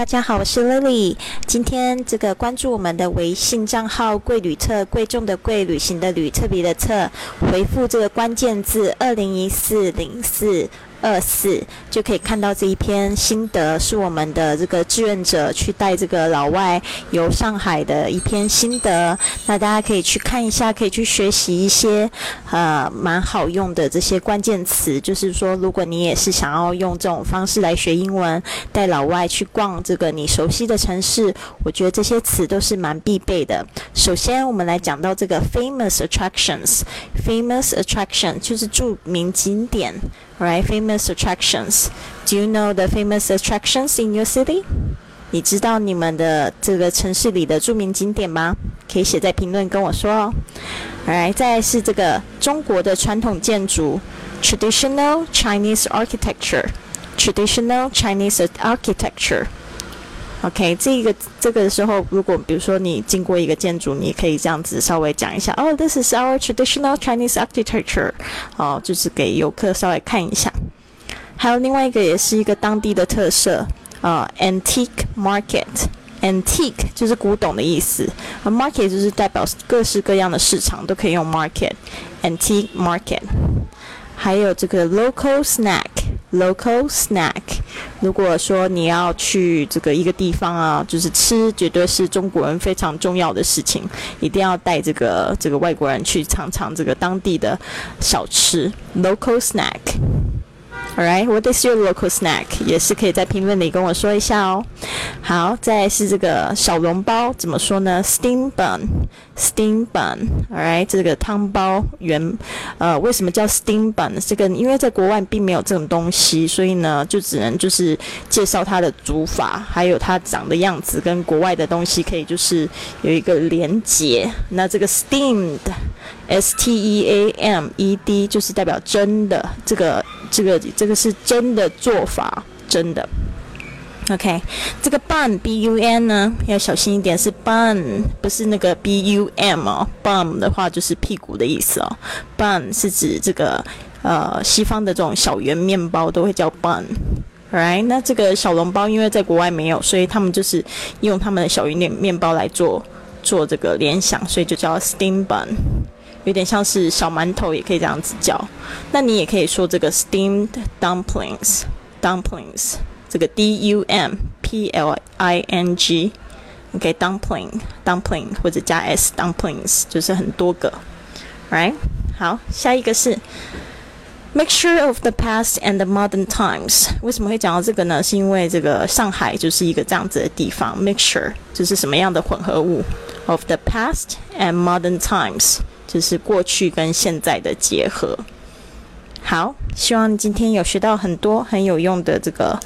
大家好，我是 Lily。今天这个关注我们的微信账号“贵旅册”，贵重的贵，旅行的旅，特别的册，回复这个关键字“二零一四零四”。二四就可以看到这一篇心得，是我们的这个志愿者去带这个老外游上海的一篇心得。那大家可以去看一下，可以去学习一些呃蛮好用的这些关键词。就是说，如果你也是想要用这种方式来学英文，带老外去逛这个你熟悉的城市，我觉得这些词都是蛮必备的。首先，我们来讲到这个 famous attractions，famous attraction 就是著名景点。Right, famous attractions. Do you know the famous attractions in your city? 你知道你们的这个城市里的着名景点吗？可以写在评论跟我说哦。来，再是这个中国的传统建筑，traditional Chinese architecture. Traditional Chinese architecture. OK，这个这个时候，如果比如说你经过一个建筑，你可以这样子稍微讲一下，哦，This is our traditional Chinese architecture，哦，就是给游客稍微看一下。还有另外一个也是一个当地的特色，啊，antique market，antique 就是古董的意思，而 market 就是代表各式各样的市场都可以用 market，antique market。还有这个 local snack，local snack。如果说你要去这个一个地方啊，就是吃，绝对是中国人非常重要的事情，一定要带这个这个外国人去尝尝这个当地的小吃，local snack。Alright, what is your local snack？也是可以在评论里跟我说一下哦。好，再是这个小笼包，怎么说呢？Steam bun，steam bun。Alright，这个汤包原，呃，为什么叫 steam bun？这个因为在国外并没有这种东西，所以呢，就只能就是介绍它的煮法，还有它长的样子，跟国外的东西可以就是有一个连结。那这个 steamed，S T E A M E D，就是代表真的这个。这个这个是真的做法，真的。OK，这个 bun b u n 呢要小心一点，是 bun，不是那个 b u m 哦。bun 的话就是屁股的意思哦。bun 是指这个呃西方的这种小圆面包都会叫 bun。Right？那这个小笼包因为在国外没有，所以他们就是用他们的小圆面面包来做做这个联想，所以就叫 steam bun。有点像是小馒头，也可以这样子叫。那你也可以说这个 steamed dumplings，dumplings，这个 d u m p l i n g，OK，dumpling，dumpling 或者加 s dumplings 就是很多个，right？好，下一个是 mixture of the past and the modern times。为什么会讲到这个呢？是因为这个上海就是一个这样子的地方，mixture 就是什么样的混合物？of the past and modern times。就是过去跟现在的结合。好，希望今天有学到很多很有用的这个。